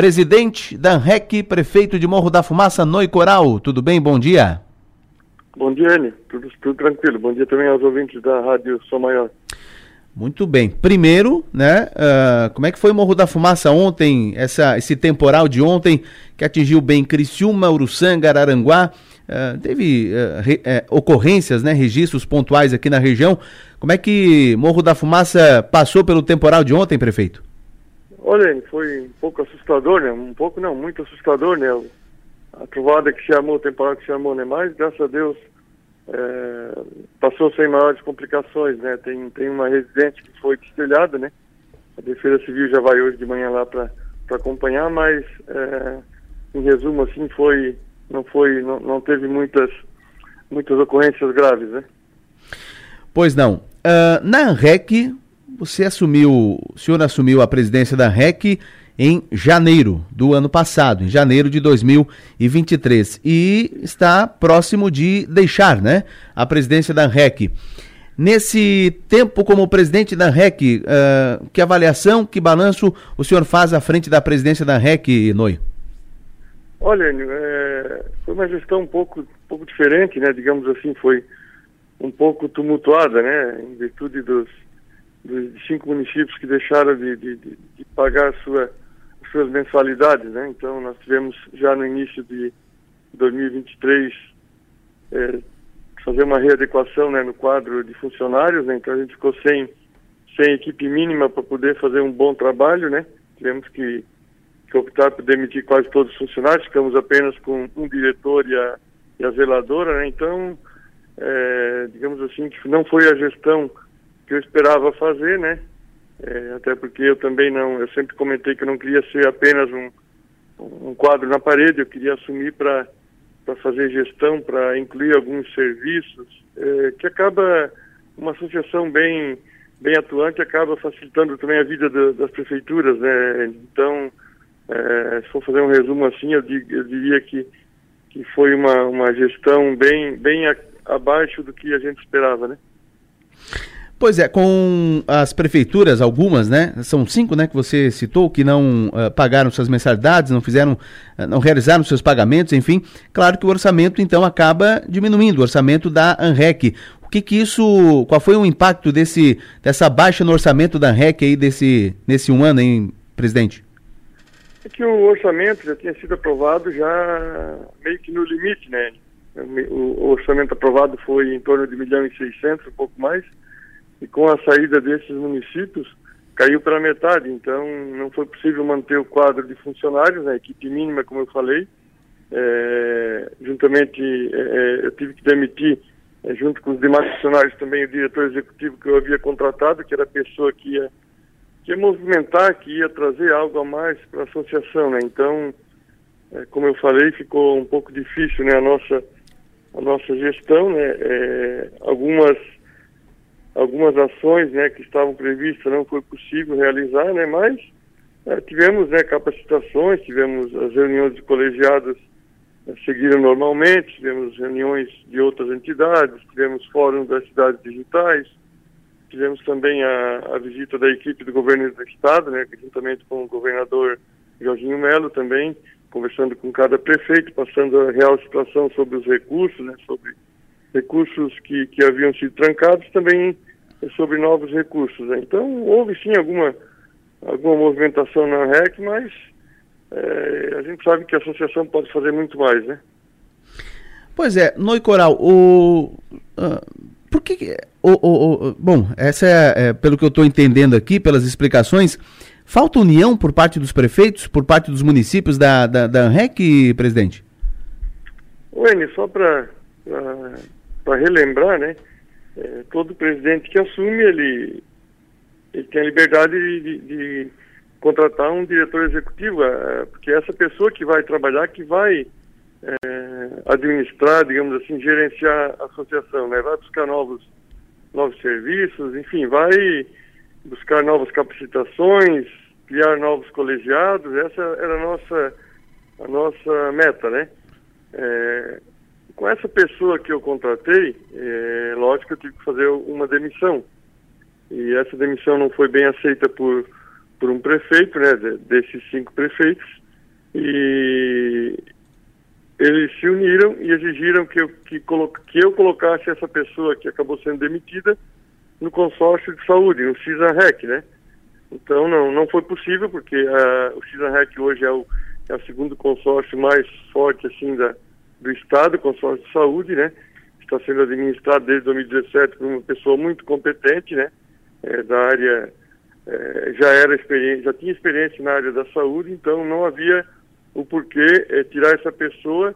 presidente da ANREC, prefeito de Morro da Fumaça, Noi Coral. Tudo bem? Bom dia. Bom dia, Anne. Tudo, tudo tranquilo. Bom dia também aos ouvintes da Rádio São Maior. Muito bem. Primeiro, né, uh, como é que foi Morro da Fumaça ontem, essa, esse temporal de ontem que atingiu bem Criciúma, Uruçanga, Araranguá, uh, teve uh, re, ocorrências, né, registros pontuais aqui na região. Como é que Morro da Fumaça passou pelo temporal de ontem, prefeito? Olha, foi um pouco assustador, né? Um pouco não, muito assustador, né? A trovada que chamou, o temporal que chamou, né? Mas, graças a Deus, é, passou sem maiores complicações, né? Tem, tem uma residente que foi destelhada, né? A Defesa Civil já vai hoje de manhã lá para acompanhar, mas é, em resumo assim foi não foi não, não, teve muitas muitas ocorrências graves, né? Pois não. Uh, na ANREC, você assumiu, o senhor assumiu a presidência da ANREC em janeiro do ano passado, em janeiro de 2023, e está próximo de deixar, né, a presidência da ANREC. Nesse tempo como presidente da ANREC, uh, que avaliação, que balanço o senhor faz à frente da presidência da ANREC, Noi? Olha, é, foi uma gestão um pouco, um pouco diferente, né, digamos assim, foi um pouco tumultuada, né, em virtude dos, dos cinco municípios que deixaram de, de, de pagar sua suas mensalidades, né? Então nós tivemos já no início de 2023 é, fazer uma readequação né, no quadro de funcionários, né? Então a gente ficou sem, sem equipe mínima para poder fazer um bom trabalho, né? Tivemos que, que, optar por demitir quase todos os funcionários, ficamos apenas com um diretor e a, e a zeladora, né? Então, é, digamos assim, que não foi a gestão que eu esperava fazer, né? É, até porque eu também não, eu sempre comentei que eu não queria ser apenas um, um quadro na parede, eu queria assumir para fazer gestão, para incluir alguns serviços, é, que acaba uma associação bem, bem atuante, acaba facilitando também a vida do, das prefeituras, né? Então, é, se for fazer um resumo assim, eu, digo, eu diria que, que foi uma, uma gestão bem, bem a, abaixo do que a gente esperava, né? Pois é, com as prefeituras, algumas, né? São cinco, né, que você citou, que não uh, pagaram suas mensalidades, não fizeram, uh, não realizaram seus pagamentos, enfim. Claro que o orçamento, então, acaba diminuindo, o orçamento da ANREC. O que que isso, qual foi o impacto desse, dessa baixa no orçamento da ANREC aí desse, nesse um ano, hein, presidente? É que o orçamento já tinha sido aprovado já meio que no limite, né? O, orçamento aprovado foi em torno de 1 milhão e 600, um pouco mais e com a saída desses municípios caiu para metade, então não foi possível manter o quadro de funcionários, a equipe mínima, como eu falei, é, juntamente é, é, eu tive que demitir, é, junto com os demais funcionários também o diretor executivo que eu havia contratado, que era a pessoa que ia, que ia movimentar, que ia trazer algo a mais para a associação, né? Então, é, como eu falei, ficou um pouco difícil, né, a nossa a nossa gestão, né? É, algumas algumas ações né, que estavam previstas não foi possível realizar, né, mas é, tivemos né, capacitações, tivemos as reuniões de colegiados né, seguiram normalmente, tivemos reuniões de outras entidades, tivemos fóruns das cidades digitais, tivemos também a, a visita da equipe do governo do estado, né, juntamente com o governador Jorginho Melo também, conversando com cada prefeito, passando a real situação sobre os recursos, né, sobre recursos que, que haviam sido trancados, também sobre novos recursos. Né? Então, houve sim alguma, alguma movimentação na REC, mas é, a gente sabe que a associação pode fazer muito mais, né? Pois é, Noi Coral, o... Uh, por que... O, o, o, bom, essa é, é, pelo que eu estou entendendo aqui, pelas explicações, falta união por parte dos prefeitos, por parte dos municípios da, da, da ANREC, presidente? Wene, só para para relembrar, né? É, todo presidente que assume, ele, ele tem a liberdade de, de, de contratar um diretor executivo, é, porque é essa pessoa que vai trabalhar, que vai é, administrar, digamos assim, gerenciar a associação, né? Vai buscar novos, novos serviços, enfim, vai buscar novas capacitações, criar novos colegiados, essa era a nossa, a nossa meta, né? É, com essa pessoa que eu contratei, é, lógico que eu tive que fazer uma demissão. E essa demissão não foi bem aceita por, por um prefeito, né, desses cinco prefeitos. e eles se uniram e exigiram que eu, que, que eu colocasse essa pessoa que acabou sendo demitida no consórcio de saúde, no CISAREC, né? Então não, não foi possível, porque uh, o CISAREC hoje é o, é o segundo consórcio mais forte assim da, do Estado, consórcio de saúde, né? Está sendo administrado desde 2017 por uma pessoa muito competente, né? É, da área, é, já era experiente, já tinha experiência na área da saúde, então não havia o porquê é, tirar essa pessoa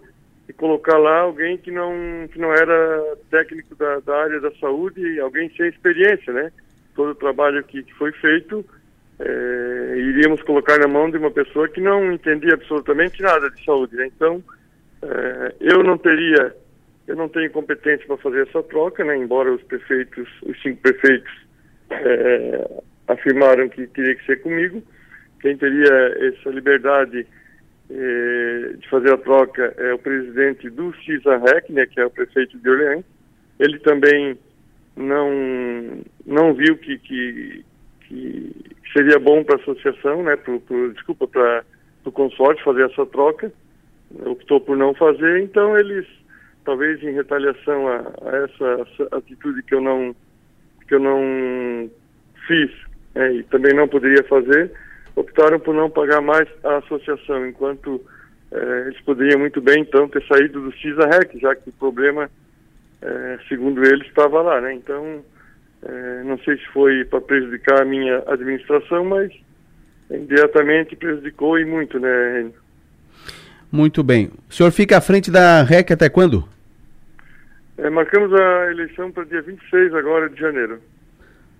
e colocar lá alguém que não, que não era técnico da, da área da saúde, alguém sem experiência, né? Todo o trabalho que, que foi feito, é, iríamos colocar na mão de uma pessoa que não entendia absolutamente nada de saúde, né? Então, é, eu não teria, eu não tenho competência para fazer essa troca, né? Embora os prefeitos, os cinco prefeitos é, afirmaram que teria que ser comigo, quem teria essa liberdade eh, de fazer a troca é o presidente do CISAREC, né, que é o prefeito de Orleans. Ele também não, não viu que, que, que seria bom para a associação, né, pro, pro, desculpa, para o consórcio fazer essa troca. Optou por não fazer, então eles, talvez em retaliação a, a essa atitude que eu não, que eu não fiz né, e também não poderia fazer, optaram por não pagar mais a associação, enquanto eh, eles poderiam muito bem, então, ter saído do CISA-REC, já que o problema, eh, segundo eles, estava lá, né? Então, eh, não sei se foi para prejudicar a minha administração, mas indiretamente prejudicou e muito, né, Muito bem. O senhor fica à frente da REC até quando? É, marcamos a eleição para dia 26 agora de janeiro.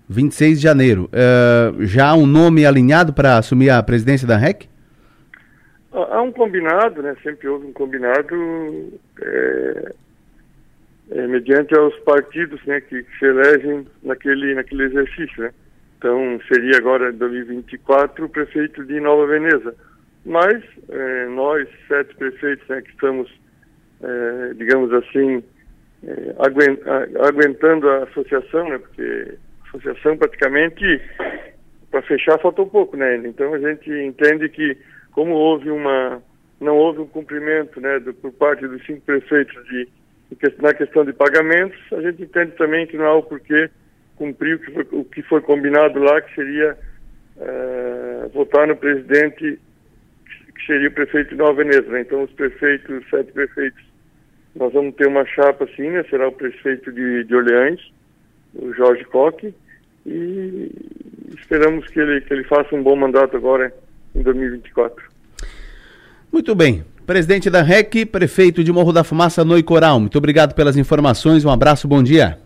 26 de janeiro. Uh, já há um nome alinhado para assumir a presidência da REC? Há um combinado, né? Sempre houve um combinado é, é, mediante aos partidos né, que, que, se elegem naquele, naquele exercício. Né? Então, seria agora, em 2024, o prefeito de Nova Veneza. Mas é, nós, sete prefeitos né, que estamos, é, digamos assim, é, aguentando a associação, né, porque associação praticamente para fechar faltou pouco, né? Então a gente entende que como houve uma não houve um cumprimento, né, do, por parte dos cinco prefeitos de, de, na questão de pagamentos, a gente entende também que não há o porquê cumprir o que foi, o que foi combinado lá, que seria votar no presidente que seria o prefeito de Nova Veneza. Né? Então os prefeitos, os sete prefeitos, nós vamos ter uma chapa assim, né? Será o prefeito de, de Orleans, o Jorge Coque, e esperamos que ele, que ele faça um bom mandato agora em 2024. Muito bem. Presidente da REC, prefeito de Morro da Fumaça, Noi Coral, muito obrigado pelas informações, um abraço, bom dia.